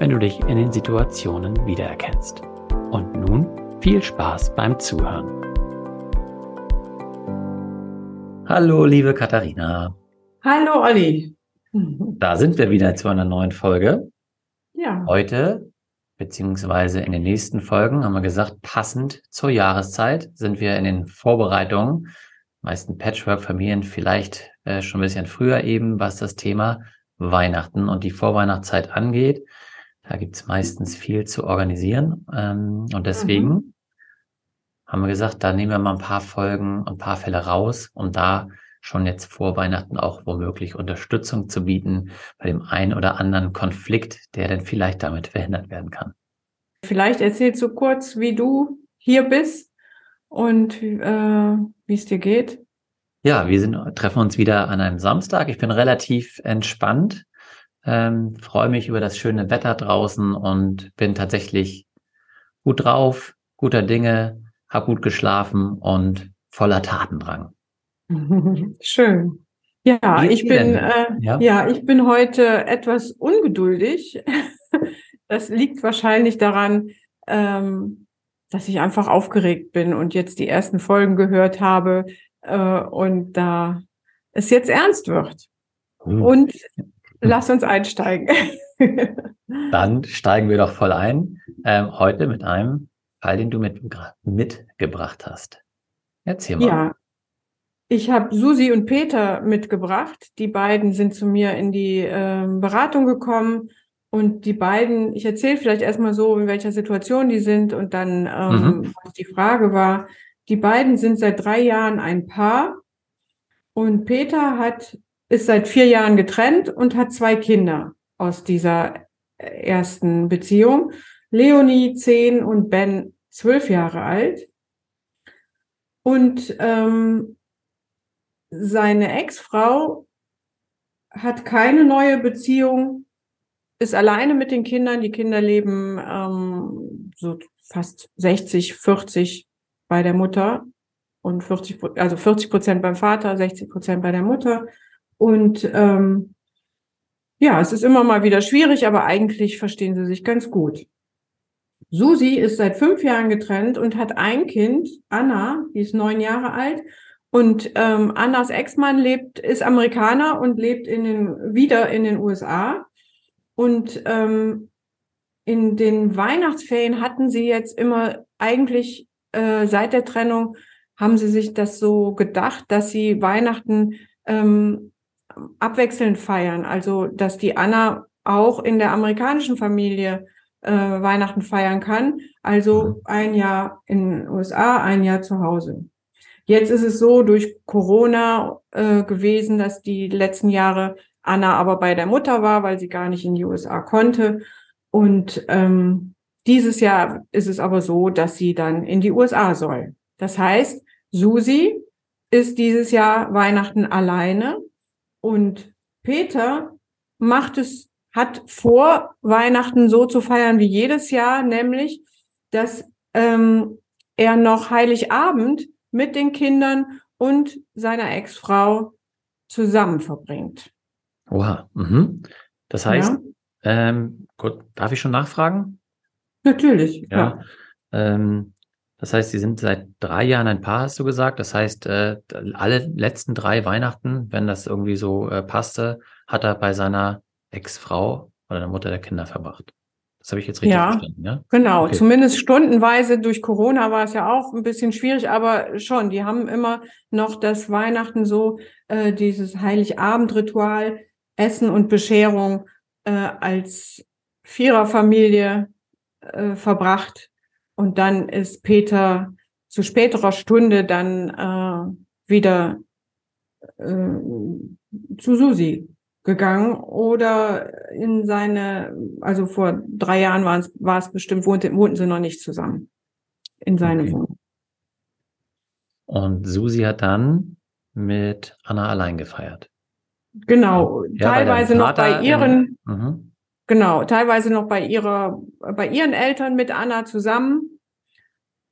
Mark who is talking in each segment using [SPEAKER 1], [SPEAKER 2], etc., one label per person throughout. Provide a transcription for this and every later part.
[SPEAKER 1] wenn du dich in den Situationen wiedererkennst. Und nun viel Spaß beim Zuhören. Hallo, liebe Katharina.
[SPEAKER 2] Hallo, Olli.
[SPEAKER 1] Da sind wir wieder zu einer neuen Folge.
[SPEAKER 2] Ja.
[SPEAKER 1] Heute, beziehungsweise in den nächsten Folgen, haben wir gesagt, passend zur Jahreszeit sind wir in den Vorbereitungen. Meisten Patchwork-Familien vielleicht äh, schon ein bisschen früher eben, was das Thema Weihnachten und die Vorweihnachtszeit angeht. Da gibt es meistens viel zu organisieren. Ähm, und deswegen mhm. haben wir gesagt, da nehmen wir mal ein paar Folgen und ein paar Fälle raus, um da schon jetzt vor Weihnachten auch womöglich Unterstützung zu bieten bei dem einen oder anderen Konflikt, der dann vielleicht damit verhindert werden kann.
[SPEAKER 2] Vielleicht erzählst du kurz, wie du hier bist und äh, wie es dir geht.
[SPEAKER 1] Ja, wir sind, treffen uns wieder an einem Samstag. Ich bin relativ entspannt. Ähm, freue mich über das schöne Wetter draußen und bin tatsächlich gut drauf, guter Dinge, habe gut geschlafen und voller Tatendrang.
[SPEAKER 2] Schön. Ja, ich bin äh, ja? ja, ich bin heute etwas ungeduldig. das liegt wahrscheinlich daran, ähm, dass ich einfach aufgeregt bin und jetzt die ersten Folgen gehört habe äh, und da es jetzt ernst wird. Hm. Und Lass uns einsteigen.
[SPEAKER 1] Dann steigen wir doch voll ein. Ähm, heute mit einem Fall, den du mit, mitgebracht hast. Erzähl mal.
[SPEAKER 2] Ja, ich habe Susi und Peter mitgebracht. Die beiden sind zu mir in die äh, Beratung gekommen. Und die beiden, ich erzähle vielleicht erstmal so, in welcher Situation die sind und dann, ähm, mhm. was die Frage war. Die beiden sind seit drei Jahren ein Paar. Und Peter hat ist seit vier Jahren getrennt und hat zwei Kinder aus dieser ersten Beziehung. Leonie zehn und Ben zwölf Jahre alt. Und ähm, seine Ex-Frau hat keine neue Beziehung, ist alleine mit den Kindern. Die Kinder leben ähm, so fast 60, 40 bei der Mutter und 40, also 40 Prozent beim Vater, 60 Prozent bei der Mutter. Und ähm, ja, es ist immer mal wieder schwierig, aber eigentlich verstehen sie sich ganz gut. Susi ist seit fünf Jahren getrennt und hat ein Kind, Anna, die ist neun Jahre alt. Und ähm, Annas Ex-Mann lebt, ist Amerikaner und lebt in den, wieder in den USA. Und ähm, in den Weihnachtsferien hatten sie jetzt immer eigentlich äh, seit der Trennung haben sie sich das so gedacht, dass sie Weihnachten ähm, abwechselnd feiern. Also, dass die Anna auch in der amerikanischen Familie äh, Weihnachten feiern kann. Also ein Jahr in den USA, ein Jahr zu Hause. Jetzt ist es so durch Corona äh, gewesen, dass die letzten Jahre Anna aber bei der Mutter war, weil sie gar nicht in die USA konnte. Und ähm, dieses Jahr ist es aber so, dass sie dann in die USA soll. Das heißt, Susi ist dieses Jahr Weihnachten alleine und Peter macht es, hat vor, Weihnachten so zu feiern wie jedes Jahr, nämlich, dass ähm, er noch Heiligabend mit den Kindern und seiner Ex-Frau zusammen verbringt.
[SPEAKER 1] Oha. Mhm. Das heißt, ja. ähm, gut, darf ich schon nachfragen?
[SPEAKER 2] Natürlich.
[SPEAKER 1] Ja. ja. Ähm, das heißt, Sie sind seit drei Jahren ein Paar, hast du gesagt. Das heißt, äh, alle letzten drei Weihnachten, wenn das irgendwie so äh, passte, hat er bei seiner Ex-Frau oder der Mutter der Kinder verbracht. Das habe ich jetzt richtig
[SPEAKER 2] ja,
[SPEAKER 1] verstanden, ja?
[SPEAKER 2] Genau, okay. zumindest stundenweise durch Corona war es ja auch ein bisschen schwierig, aber schon, die haben immer noch das Weihnachten so, äh, dieses Heiligabend-Ritual, Essen und Bescherung äh, als Viererfamilie äh, verbracht. Und dann ist Peter zu späterer Stunde dann äh, wieder äh, zu Susi gegangen oder in seine, also vor drei Jahren war es, war es bestimmt, wohnte, wohnten sie noch nicht zusammen in seine okay. Wohnung.
[SPEAKER 1] Und Susi hat dann mit Anna allein gefeiert.
[SPEAKER 2] Genau, ja, teilweise noch bei ihren, in, mhm. Genau, teilweise noch bei ihrer, bei ihren Eltern mit Anna zusammen.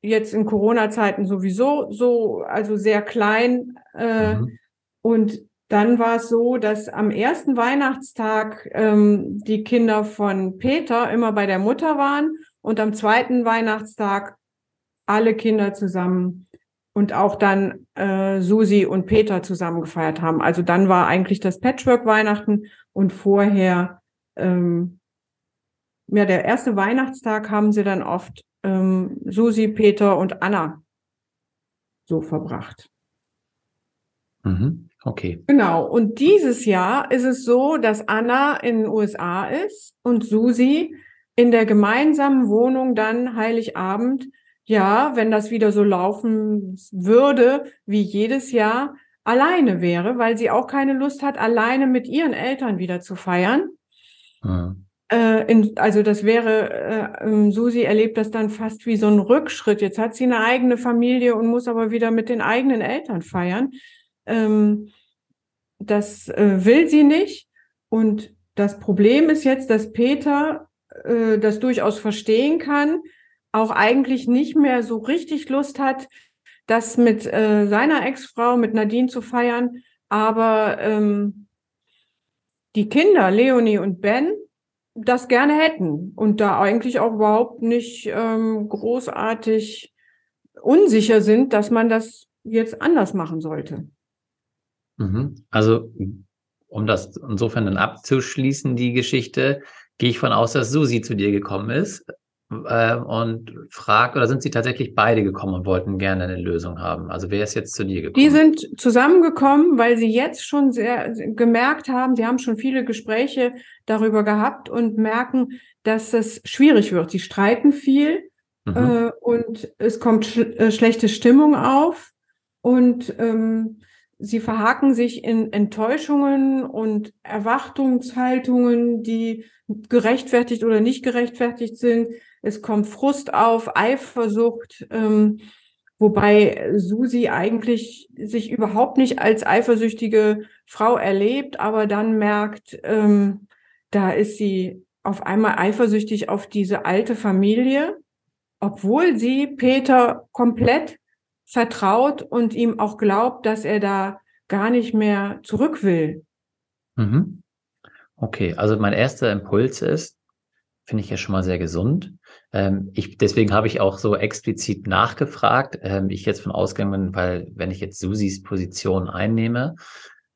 [SPEAKER 2] Jetzt in Corona-Zeiten sowieso so, also sehr klein. Äh, mhm. Und dann war es so, dass am ersten Weihnachtstag ähm, die Kinder von Peter immer bei der Mutter waren und am zweiten Weihnachtstag alle Kinder zusammen und auch dann äh, Susi und Peter zusammen gefeiert haben. Also dann war eigentlich das Patchwork-Weihnachten und vorher, ähm, ja, der erste Weihnachtstag haben sie dann oft ähm, Susi, Peter und Anna so verbracht.
[SPEAKER 1] Mhm. Okay.
[SPEAKER 2] Genau. Und dieses Jahr ist es so, dass Anna in den USA ist und Susi in der gemeinsamen Wohnung dann Heiligabend ja, wenn das wieder so laufen würde wie jedes Jahr, alleine wäre, weil sie auch keine Lust hat, alleine mit ihren Eltern wieder zu feiern. Mhm. Äh, in, also das wäre, äh, ähm, Susi erlebt das dann fast wie so ein Rückschritt. Jetzt hat sie eine eigene Familie und muss aber wieder mit den eigenen Eltern feiern. Ähm, das äh, will sie nicht. Und das Problem ist jetzt, dass Peter äh, das durchaus verstehen kann, auch eigentlich nicht mehr so richtig Lust hat, das mit äh, seiner Ex-Frau, mit Nadine zu feiern. Aber ähm, die Kinder, Leonie und Ben, das gerne hätten und da eigentlich auch überhaupt nicht ähm, großartig unsicher sind, dass man das jetzt anders machen sollte.
[SPEAKER 1] Mhm. Also, um das insofern dann abzuschließen, die Geschichte, gehe ich von aus, dass Susi zu dir gekommen ist äh, und fragt, oder sind sie tatsächlich beide gekommen und wollten gerne eine Lösung haben? Also wer ist jetzt zu dir gekommen?
[SPEAKER 2] Die sind zusammengekommen, weil sie jetzt schon sehr gemerkt haben, sie haben schon viele Gespräche darüber gehabt und merken, dass es schwierig wird. Sie streiten viel mhm. äh, und es kommt sch äh, schlechte Stimmung auf und ähm, sie verhaken sich in Enttäuschungen und Erwartungshaltungen, die gerechtfertigt oder nicht gerechtfertigt sind es kommt Frust auf, Eifersucht, ähm, wobei Susi eigentlich sich überhaupt nicht als eifersüchtige Frau erlebt, aber dann merkt, ähm, da ist sie auf einmal eifersüchtig auf diese alte Familie, obwohl sie Peter komplett vertraut und ihm auch glaubt, dass er da gar nicht mehr zurück will.
[SPEAKER 1] Mhm. Okay, also mein erster Impuls ist, finde ich ja schon mal sehr gesund. Ähm, ich, deswegen habe ich auch so explizit nachgefragt. Ähm, ich jetzt von ausgegangen bin, weil wenn ich jetzt Susis Position einnehme,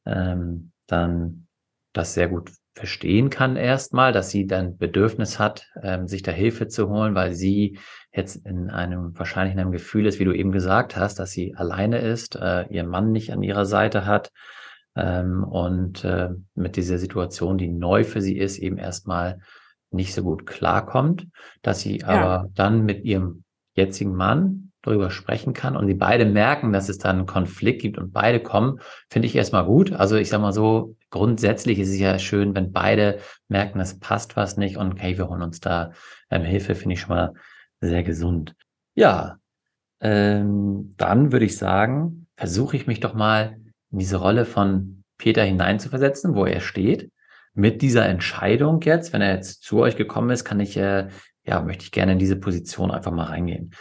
[SPEAKER 1] ähm, dann das sehr gut verstehen kann erstmal, dass sie dann Bedürfnis hat, ähm, sich da Hilfe zu holen, weil sie jetzt in einem, wahrscheinlich in einem Gefühl ist, wie du eben gesagt hast, dass sie alleine ist, äh, ihren Mann nicht an ihrer Seite hat ähm, und äh, mit dieser Situation, die neu für sie ist, eben erstmal nicht so gut klarkommt, dass sie ja. aber dann mit ihrem jetzigen Mann darüber sprechen kann und die beide merken, dass es dann einen Konflikt gibt und beide kommen, finde ich erstmal gut. Also ich sag mal so, grundsätzlich ist es ja schön, wenn beide merken, es passt was nicht und hey, wir holen uns da ähm, Hilfe, finde ich schon mal sehr gesund. Ja, ähm, dann würde ich sagen, versuche ich mich doch mal in diese Rolle von Peter hineinzuversetzen, wo er steht. Mit dieser Entscheidung jetzt, wenn er jetzt zu euch gekommen ist, kann ich, äh, ja, möchte ich gerne in diese Position einfach mal reingehen.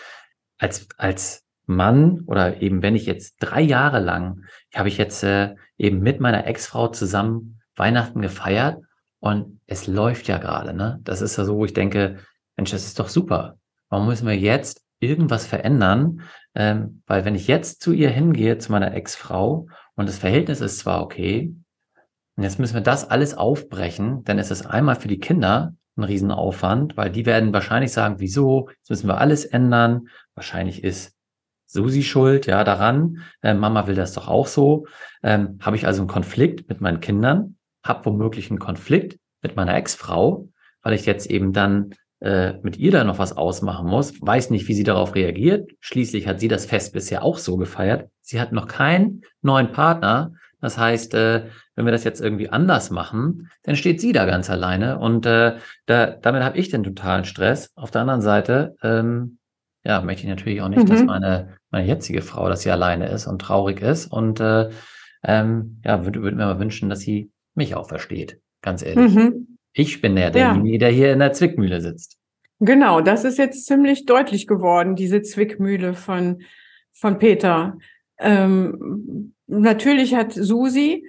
[SPEAKER 1] Als, als Mann oder eben wenn ich jetzt drei Jahre lang, habe ich jetzt äh, eben mit meiner Ex-Frau zusammen Weihnachten gefeiert und es läuft ja gerade, ne? Das ist ja so, wo ich denke, Mensch, das ist doch super. Warum müssen wir jetzt irgendwas verändern? Ähm, weil wenn ich jetzt zu ihr hingehe, zu meiner Ex-Frau und das Verhältnis ist zwar okay, und jetzt müssen wir das alles aufbrechen, dann ist es einmal für die Kinder ein Riesenaufwand, weil die werden wahrscheinlich sagen, wieso, jetzt müssen wir alles ändern. Wahrscheinlich ist Susi schuld, ja, daran. Äh, Mama will das doch auch so. Ähm, habe ich also einen Konflikt mit meinen Kindern, habe womöglich einen Konflikt mit meiner Ex-Frau, weil ich jetzt eben dann äh, mit ihr da noch was ausmachen muss, weiß nicht, wie sie darauf reagiert. Schließlich hat sie das Fest bisher auch so gefeiert. Sie hat noch keinen neuen Partner. Das heißt, äh, wenn wir das jetzt irgendwie anders machen, dann steht sie da ganz alleine und äh, da, damit habe ich den totalen Stress. Auf der anderen Seite, ähm, ja, möchte ich natürlich auch nicht, mhm. dass meine, meine jetzige Frau, dass sie alleine ist und traurig ist und äh, ähm, ja, würde würd mir mal wünschen, dass sie mich auch versteht, ganz ehrlich. Mhm. Ich bin der, derjenige, ja. der hier in der Zwickmühle sitzt.
[SPEAKER 2] Genau, das ist jetzt ziemlich deutlich geworden, diese Zwickmühle von, von Peter. Ähm, natürlich hat Susi,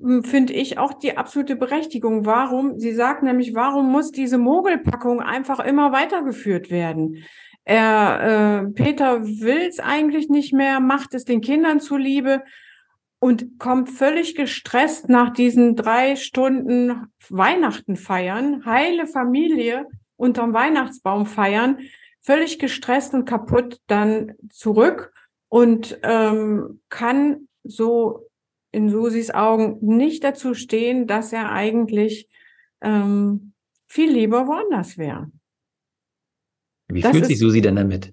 [SPEAKER 2] hm, finde ich, auch die absolute Berechtigung. Warum? Sie sagt nämlich, warum muss diese Mogelpackung einfach immer weitergeführt werden? Er, äh, Peter will es eigentlich nicht mehr, macht es den Kindern zuliebe und kommt völlig gestresst nach diesen drei Stunden Weihnachten feiern, heile Familie unterm Weihnachtsbaum feiern, völlig gestresst und kaputt dann zurück und ähm, kann so in Susis Augen nicht dazu stehen, dass er eigentlich ähm, viel lieber woanders wäre.
[SPEAKER 1] Wie das fühlt sich Susi denn damit?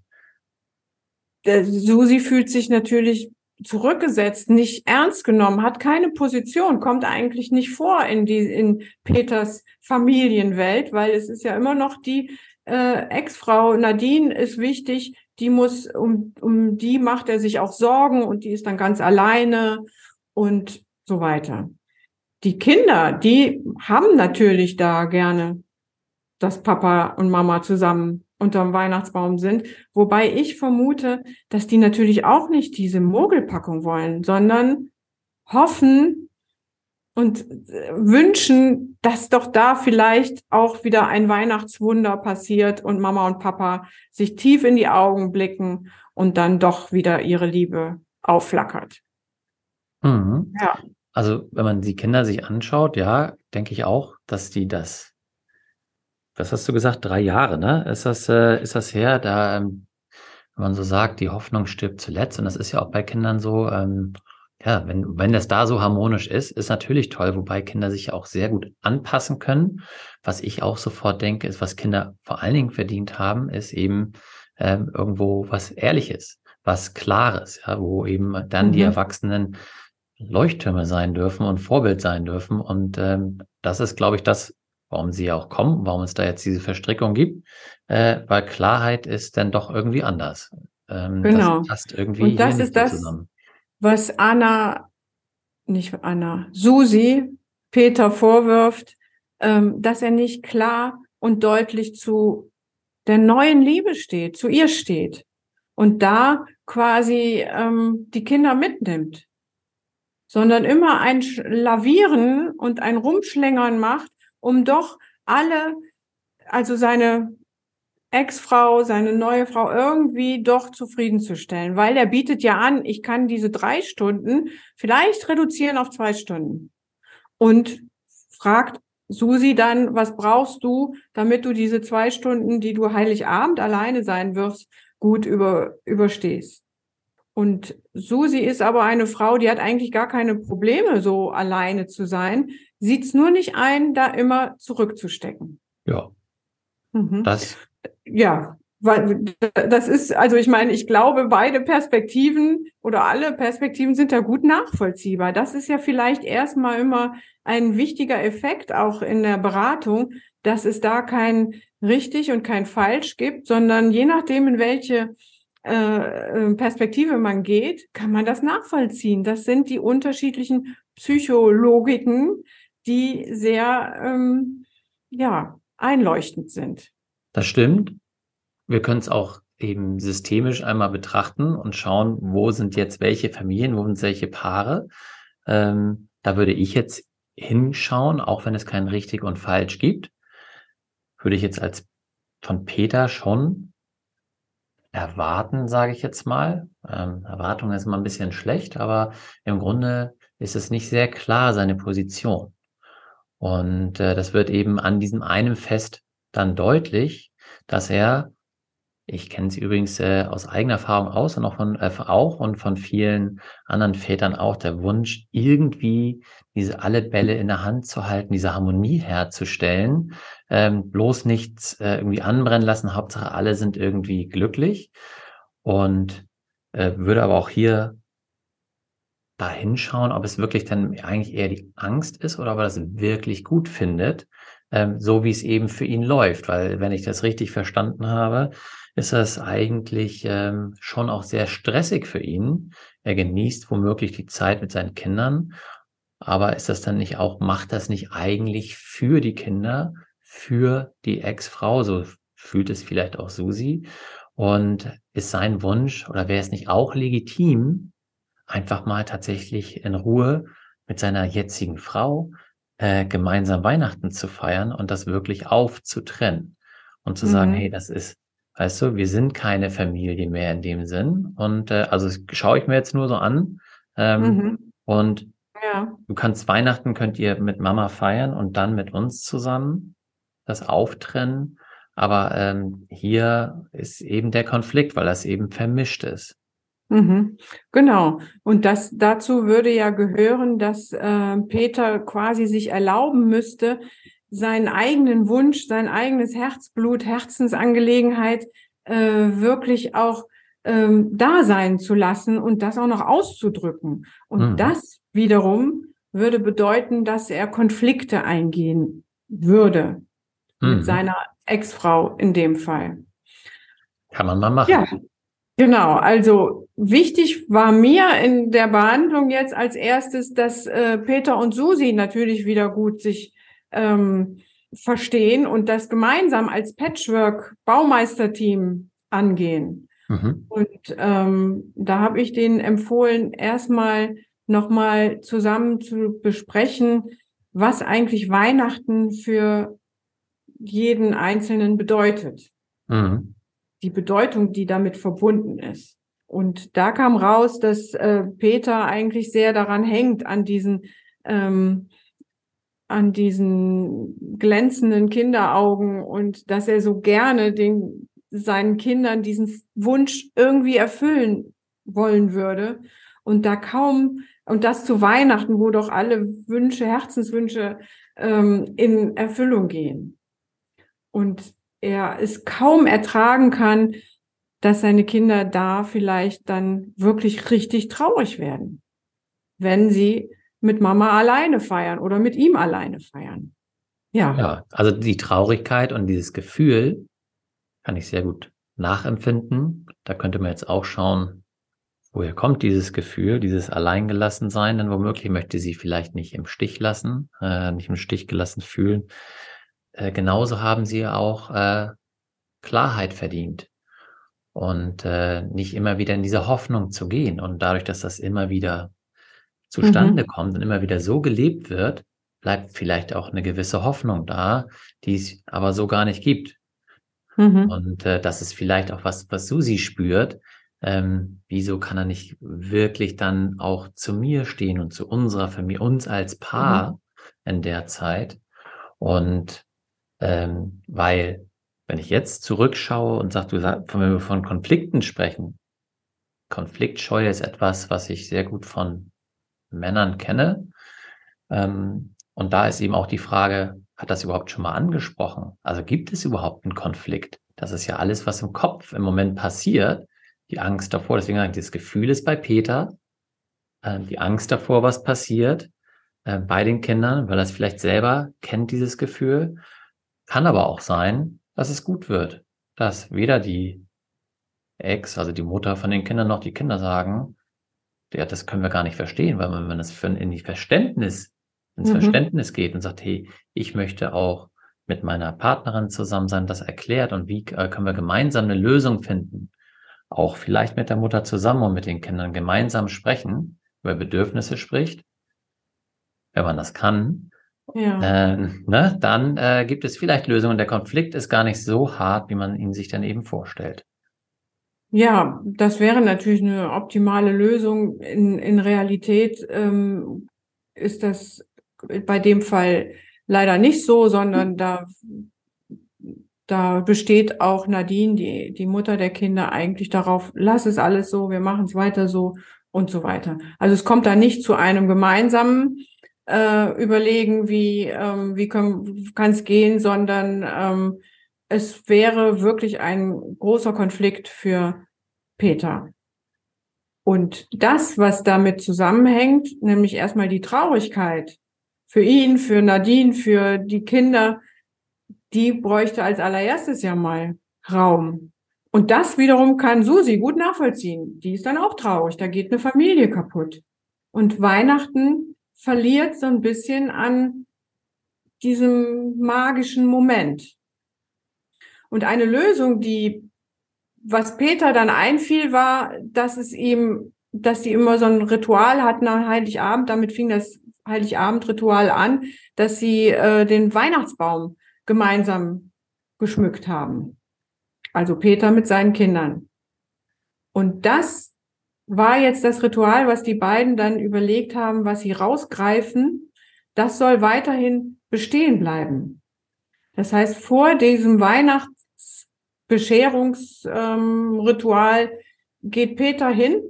[SPEAKER 2] Susi fühlt sich natürlich zurückgesetzt, nicht ernst genommen, hat keine Position, kommt eigentlich nicht vor in die in Peters Familienwelt, weil es ist ja immer noch die äh, Ex-Frau Nadine ist wichtig, die muss um um die macht er sich auch Sorgen und die ist dann ganz alleine und so weiter. Die Kinder, die haben natürlich da gerne, dass Papa und Mama zusammen unterm Weihnachtsbaum sind. Wobei ich vermute, dass die natürlich auch nicht diese Mogelpackung wollen, sondern hoffen und äh, wünschen, dass doch da vielleicht auch wieder ein Weihnachtswunder passiert und Mama und Papa sich tief in die Augen blicken und dann doch wieder ihre Liebe aufflackert.
[SPEAKER 1] Mhm. Ja. Also, wenn man die Kinder sich anschaut, ja, denke ich auch, dass die das was hast du gesagt? Drei Jahre, ne? Ist das, äh, ist das her? Da, ähm, wenn man so sagt, die Hoffnung stirbt zuletzt, und das ist ja auch bei Kindern so, ähm, ja, wenn, wenn das da so harmonisch ist, ist natürlich toll, wobei Kinder sich ja auch sehr gut anpassen können. Was ich auch sofort denke, ist, was Kinder vor allen Dingen verdient haben, ist eben ähm, irgendwo was Ehrliches, was Klares, ja, wo eben dann mhm. die Erwachsenen Leuchttürme sein dürfen und Vorbild sein dürfen. Und ähm, das ist, glaube ich, das, warum sie auch kommen, warum es da jetzt diese Verstrickung gibt, äh, weil Klarheit ist dann doch irgendwie anders.
[SPEAKER 2] Ähm, genau. Das passt irgendwie Und das ist das, zusammen. Was Anna, nicht Anna, Susi Peter vorwirft, ähm, dass er nicht klar und deutlich zu der neuen Liebe steht, zu ihr steht und da quasi ähm, die Kinder mitnimmt, sondern immer ein Lavieren und ein Rumschlängern macht um doch alle, also seine Ex-Frau, seine neue Frau irgendwie doch zufriedenzustellen, weil er bietet ja an, ich kann diese drei Stunden vielleicht reduzieren auf zwei Stunden und fragt Susi dann, was brauchst du, damit du diese zwei Stunden, die du Heiligabend alleine sein wirst, gut über, überstehst. Und Susi ist aber eine Frau, die hat eigentlich gar keine Probleme, so alleine zu sein sieht es nur nicht ein, da immer zurückzustecken.
[SPEAKER 1] Ja. Mhm. Das.
[SPEAKER 2] Ja, das ist, also ich meine, ich glaube, beide Perspektiven oder alle Perspektiven sind da gut nachvollziehbar. Das ist ja vielleicht erstmal immer ein wichtiger Effekt auch in der Beratung, dass es da kein richtig und kein falsch gibt, sondern je nachdem, in welche äh, äh, Perspektive man geht, kann man das nachvollziehen. Das sind die unterschiedlichen Psychologiken, die sehr ähm, ja einleuchtend sind.
[SPEAKER 1] Das stimmt. Wir können es auch eben systemisch einmal betrachten und schauen, wo sind jetzt welche Familien, wo sind welche Paare. Ähm, da würde ich jetzt hinschauen, auch wenn es kein richtig und falsch gibt, würde ich jetzt als von Peter schon erwarten, sage ich jetzt mal. Ähm, Erwartung ist immer ein bisschen schlecht, aber im Grunde ist es nicht sehr klar, seine Position. Und äh, das wird eben an diesem einen Fest dann deutlich, dass er ich kenne sie übrigens äh, aus eigener Erfahrung aus und auch von, äh, auch und von vielen anderen Vätern auch der Wunsch, irgendwie diese alle Bälle in der Hand zu halten, diese Harmonie herzustellen, ähm, bloß nichts äh, irgendwie anbrennen lassen. Hauptsache alle sind irgendwie glücklich und äh, würde aber auch hier da hinschauen, ob es wirklich dann eigentlich eher die Angst ist oder ob er das wirklich gut findet, ähm, so wie es eben für ihn läuft. Weil wenn ich das richtig verstanden habe, ist das eigentlich ähm, schon auch sehr stressig für ihn. Er genießt womöglich die Zeit mit seinen Kindern, aber ist das dann nicht auch, macht das nicht eigentlich für die Kinder, für die Ex-Frau, so fühlt es vielleicht auch Susi. Und ist sein Wunsch oder wäre es nicht auch legitim, einfach mal tatsächlich in Ruhe mit seiner jetzigen Frau äh, gemeinsam Weihnachten zu feiern und das wirklich aufzutrennen und zu mhm. sagen, hey, das ist Weißt du, wir sind keine Familie mehr in dem Sinn. Und äh, also schaue ich mir jetzt nur so an. Ähm, mhm. Und ja. du kannst Weihnachten könnt ihr mit Mama feiern und dann mit uns zusammen das auftrennen. Aber ähm, hier ist eben der Konflikt, weil das eben vermischt ist.
[SPEAKER 2] Mhm. Genau. Und das dazu würde ja gehören, dass äh, Peter quasi sich erlauben müsste, seinen eigenen Wunsch, sein eigenes Herzblut, Herzensangelegenheit äh, wirklich auch ähm, da sein zu lassen und das auch noch auszudrücken. Und mhm. das wiederum würde bedeuten, dass er Konflikte eingehen würde mhm. mit seiner Ex-Frau in dem Fall.
[SPEAKER 1] Kann man mal machen. Ja,
[SPEAKER 2] genau. Also wichtig war mir in der Behandlung jetzt als erstes, dass äh, Peter und Susi natürlich wieder gut sich ähm, verstehen und das gemeinsam als Patchwork-Baumeisterteam angehen. Mhm. Und ähm, da habe ich denen empfohlen, erstmal nochmal zusammen zu besprechen, was eigentlich Weihnachten für jeden Einzelnen bedeutet. Mhm. Die Bedeutung, die damit verbunden ist. Und da kam raus, dass äh, Peter eigentlich sehr daran hängt, an diesen ähm, an diesen glänzenden Kinderaugen und dass er so gerne den, seinen Kindern diesen Wunsch irgendwie erfüllen wollen würde. Und da kaum, und das zu Weihnachten, wo doch alle Wünsche, Herzenswünsche ähm, in Erfüllung gehen. Und er es kaum ertragen kann, dass seine Kinder da vielleicht dann wirklich richtig traurig werden, wenn sie mit Mama alleine feiern oder mit ihm alleine feiern.
[SPEAKER 1] Ja. Ja, also die Traurigkeit und dieses Gefühl kann ich sehr gut nachempfinden. Da könnte man jetzt auch schauen, woher kommt dieses Gefühl, dieses Alleingelassensein, denn womöglich möchte sie vielleicht nicht im Stich lassen, äh, nicht im Stich gelassen fühlen. Äh, genauso haben sie auch äh, Klarheit verdient und äh, nicht immer wieder in diese Hoffnung zu gehen. Und dadurch, dass das immer wieder zustande mhm. kommt und immer wieder so gelebt wird, bleibt vielleicht auch eine gewisse Hoffnung da, die es aber so gar nicht gibt. Mhm. Und äh, das ist vielleicht auch was, was Susi spürt. Ähm, wieso kann er nicht wirklich dann auch zu mir stehen und zu unserer Familie, uns als Paar mhm. in der Zeit? Und ähm, weil, wenn ich jetzt zurückschaue und sag, du sagst, wenn wir von Konflikten sprechen, Konfliktscheue ist etwas, was ich sehr gut von Männern kenne. Ähm, und da ist eben auch die Frage, hat das überhaupt schon mal angesprochen? Also gibt es überhaupt einen Konflikt? Das ist ja alles, was im Kopf im Moment passiert. Die Angst davor, deswegen sage ich, das Gefühl ist bei Peter, äh, die Angst davor, was passiert äh, bei den Kindern, weil er es vielleicht selber kennt, dieses Gefühl. Kann aber auch sein, dass es gut wird, dass weder die Ex, also die Mutter von den Kindern, noch die Kinder sagen, ja, das können wir gar nicht verstehen, weil wenn man das in die Verständnis, ins mhm. Verständnis geht und sagt, hey, ich möchte auch mit meiner Partnerin zusammen sein, das erklärt und wie äh, können wir gemeinsam eine Lösung finden, auch vielleicht mit der Mutter zusammen und mit den Kindern gemeinsam sprechen, über Bedürfnisse spricht, wenn man das kann, ja. äh, ne, dann äh, gibt es vielleicht Lösungen. Der Konflikt ist gar nicht so hart, wie man ihn sich dann eben vorstellt.
[SPEAKER 2] Ja, das wäre natürlich eine optimale Lösung. In, in Realität ähm, ist das bei dem Fall leider nicht so, sondern da, da besteht auch Nadine, die, die Mutter der Kinder, eigentlich darauf, lass es alles so, wir machen es weiter so und so weiter. Also es kommt da nicht zu einem gemeinsamen äh, Überlegen, wie, ähm, wie kann es gehen, sondern ähm, es wäre wirklich ein großer Konflikt für Peter. Und das, was damit zusammenhängt, nämlich erstmal die Traurigkeit für ihn, für Nadine, für die Kinder, die bräuchte als allererstes ja mal Raum. Und das wiederum kann Susi gut nachvollziehen. Die ist dann auch traurig. Da geht eine Familie kaputt. Und Weihnachten verliert so ein bisschen an diesem magischen Moment. Und eine Lösung, die, was Peter dann einfiel, war, dass es ihm, dass sie immer so ein Ritual hatten nach Heiligabend. Damit fing das Heiligabend-Ritual an, dass sie äh, den Weihnachtsbaum gemeinsam geschmückt haben. Also Peter mit seinen Kindern. Und das war jetzt das Ritual, was die beiden dann überlegt haben, was sie rausgreifen. Das soll weiterhin bestehen bleiben. Das heißt, vor diesem Weihnachtsbescherungsritual ähm, geht Peter hin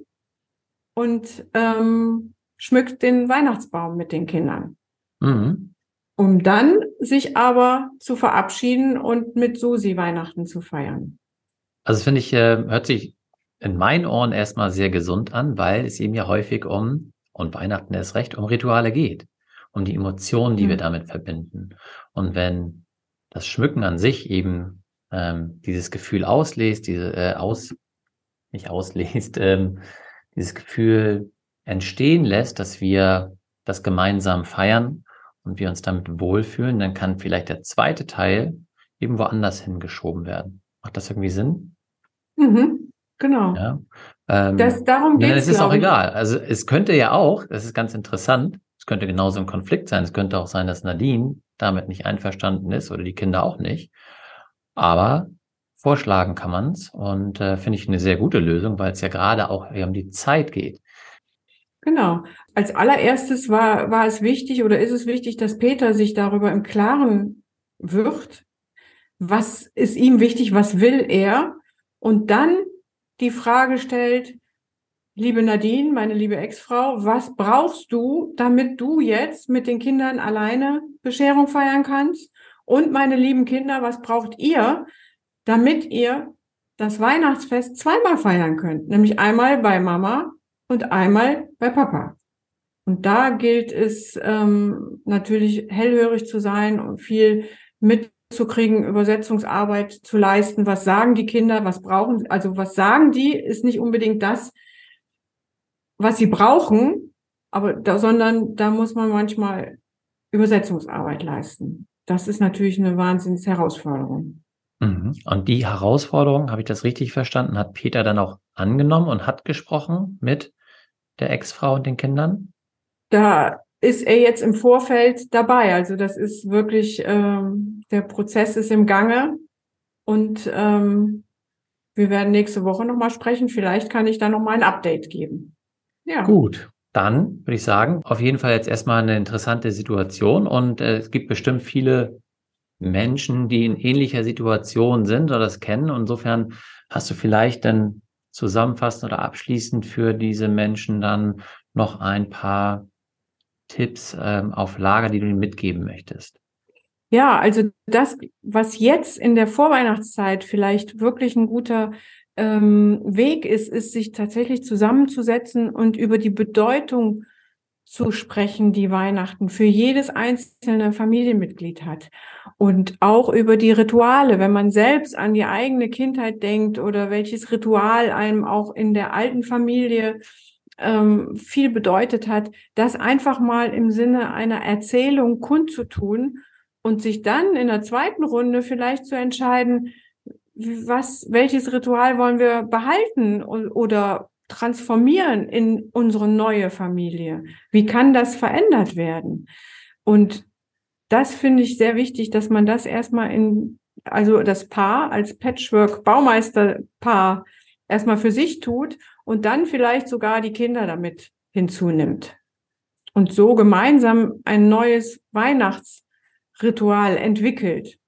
[SPEAKER 2] und ähm, schmückt den Weihnachtsbaum mit den Kindern. Mhm. Um dann sich aber zu verabschieden und mit Susi Weihnachten zu feiern.
[SPEAKER 1] Also finde ich, äh, hört sich in meinen Ohren erstmal sehr gesund an, weil es eben ja häufig um, und Weihnachten ist recht, um Rituale geht, um die Emotionen, die mhm. wir damit verbinden. Und wenn das Schmücken an sich eben ähm, dieses Gefühl auslässt, diese äh, aus, nicht auslässt, ähm, dieses Gefühl entstehen lässt, dass wir das gemeinsam feiern und wir uns damit wohlfühlen, dann kann vielleicht der zweite Teil eben woanders hingeschoben werden. Macht das irgendwie Sinn?
[SPEAKER 2] Mhm, genau.
[SPEAKER 1] Ja. Ähm, das, darum geht es. Es ist auch egal. Also es könnte ja auch, das ist ganz interessant, es könnte genauso ein Konflikt sein. Es könnte auch sein, dass Nadine damit nicht einverstanden ist oder die Kinder auch nicht. Aber vorschlagen kann man es und äh, finde ich eine sehr gute Lösung, weil es ja gerade auch um die Zeit geht.
[SPEAKER 2] Genau. Als allererstes war, war es wichtig oder ist es wichtig, dass Peter sich darüber im Klaren wird, was ist ihm wichtig, was will er und dann die Frage stellt, liebe Nadine, meine liebe Ex-Frau, was brauchst du, damit du jetzt mit den Kindern alleine Bescherung feiern kannst? Und meine lieben Kinder, was braucht ihr, damit ihr das Weihnachtsfest zweimal feiern könnt? Nämlich einmal bei Mama und einmal bei Papa. Und da gilt es ähm, natürlich hellhörig zu sein und viel mitzukriegen, Übersetzungsarbeit zu leisten. Was sagen die Kinder? Was brauchen? Also was sagen die? Ist nicht unbedingt das, was sie brauchen, aber da, sondern da muss man manchmal Übersetzungsarbeit leisten. Das ist natürlich eine Wahnsinnsherausforderung.
[SPEAKER 1] Mhm. Und die Herausforderung, habe ich das richtig verstanden, hat Peter dann auch angenommen und hat gesprochen mit der Ex-Frau und den Kindern?
[SPEAKER 2] Da ist er jetzt im Vorfeld dabei. Also das ist wirklich, ähm, der Prozess ist im Gange und ähm, wir werden nächste Woche nochmal sprechen. Vielleicht kann ich da nochmal ein Update geben.
[SPEAKER 1] Ja. Gut. Dann würde ich sagen, auf jeden Fall jetzt erstmal eine interessante Situation und äh, es gibt bestimmt viele Menschen, die in ähnlicher Situation sind oder das kennen. Insofern hast du vielleicht dann zusammenfassend oder abschließend für diese Menschen dann noch ein paar Tipps ähm, auf Lager, die du ihnen mitgeben möchtest?
[SPEAKER 2] Ja, also das, was jetzt in der Vorweihnachtszeit vielleicht wirklich ein guter ähm, Weg ist, ist, sich tatsächlich zusammenzusetzen und über die Bedeutung zu sprechen, die Weihnachten für jedes einzelne Familienmitglied hat. Und auch über die Rituale, wenn man selbst an die eigene Kindheit denkt oder welches Ritual einem auch in der alten Familie ähm, viel bedeutet hat, das einfach mal im Sinne einer Erzählung kundzutun und sich dann in der zweiten Runde vielleicht zu entscheiden, was, welches Ritual wollen wir behalten oder transformieren in unsere neue Familie? Wie kann das verändert werden? Und das finde ich sehr wichtig, dass man das erstmal in, also das Paar als Patchwork-Baumeister-Paar erstmal für sich tut und dann vielleicht sogar die Kinder damit hinzunimmt. Und so gemeinsam ein neues Weihnachtsritual entwickelt.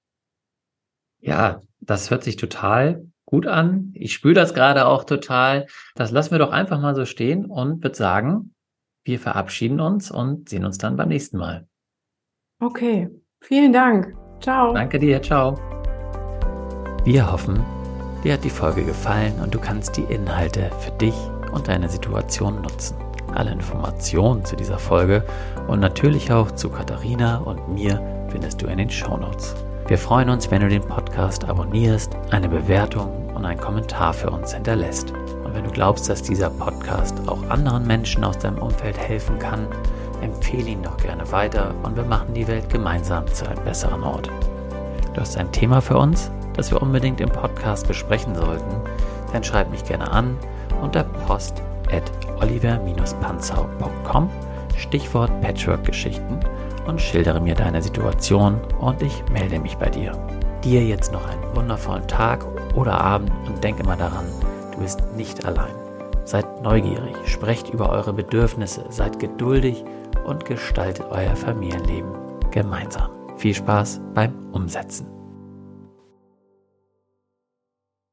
[SPEAKER 1] Ja, das hört sich total gut an. Ich spüre das gerade auch total. Das lassen wir doch einfach mal so stehen und würde sagen, wir verabschieden uns und sehen uns dann beim nächsten Mal.
[SPEAKER 2] Okay, vielen Dank. Ciao.
[SPEAKER 1] Danke dir, ciao. Wir hoffen, dir hat die Folge gefallen und du kannst die Inhalte für dich und deine Situation nutzen. Alle Informationen zu dieser Folge und natürlich auch zu Katharina und mir findest du in den Show Notes. Wir freuen uns, wenn du den Podcast abonnierst, eine Bewertung und einen Kommentar für uns hinterlässt. Und wenn du glaubst, dass dieser Podcast auch anderen Menschen aus deinem Umfeld helfen kann, empfehle ihn doch gerne weiter und wir machen die Welt gemeinsam zu einem besseren Ort. Du hast ein Thema für uns, das wir unbedingt im Podcast besprechen sollten, dann schreib mich gerne an unter post at oliver-panzau.com Stichwort Patchwork-Geschichten und schildere mir deine Situation und ich melde mich bei dir. Dir jetzt noch einen wundervollen Tag oder Abend und denk immer daran, du bist nicht allein. Seid neugierig, sprecht über eure Bedürfnisse, seid geduldig und gestaltet euer Familienleben gemeinsam. Viel Spaß beim Umsetzen.